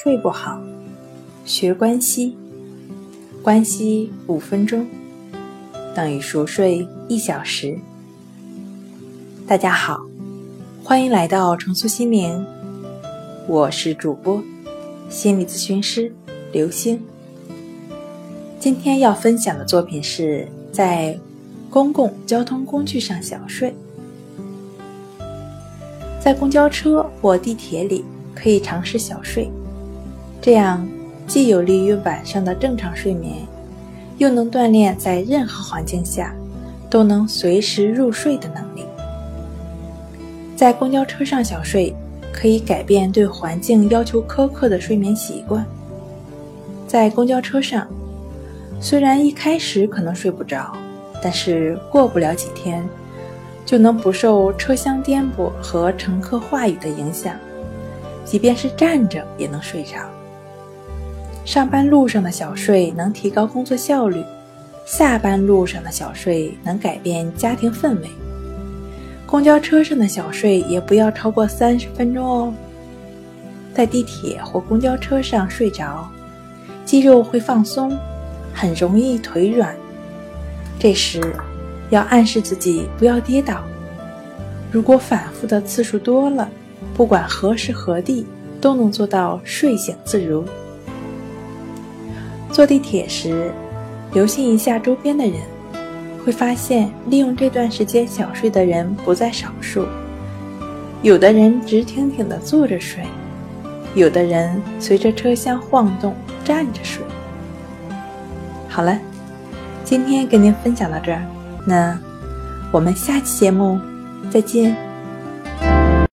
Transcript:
睡不好，学关西，关西五分钟等于熟睡一小时。大家好，欢迎来到重塑心灵，我是主播心理咨询师刘星。今天要分享的作品是在公共交通工具上小睡，在公交车或地铁里。可以尝试小睡，这样既有利于晚上的正常睡眠，又能锻炼在任何环境下都能随时入睡的能力。在公交车上小睡，可以改变对环境要求苛刻的睡眠习惯。在公交车上，虽然一开始可能睡不着，但是过不了几天，就能不受车厢颠簸和乘客话语的影响。即便是站着也能睡着。上班路上的小睡能提高工作效率，下班路上的小睡能改变家庭氛围。公交车上的小睡也不要超过三十分钟哦。在地铁或公交车上睡着，肌肉会放松，很容易腿软。这时要暗示自己不要跌倒。如果反复的次数多了，不管何时何地，都能做到睡醒自如。坐地铁时，留心一下周边的人，会发现利用这段时间小睡的人不在少数。有的人直挺挺地坐着睡，有的人随着车厢晃动站着睡。好了，今天跟您分享到这儿，那我们下期节目再见。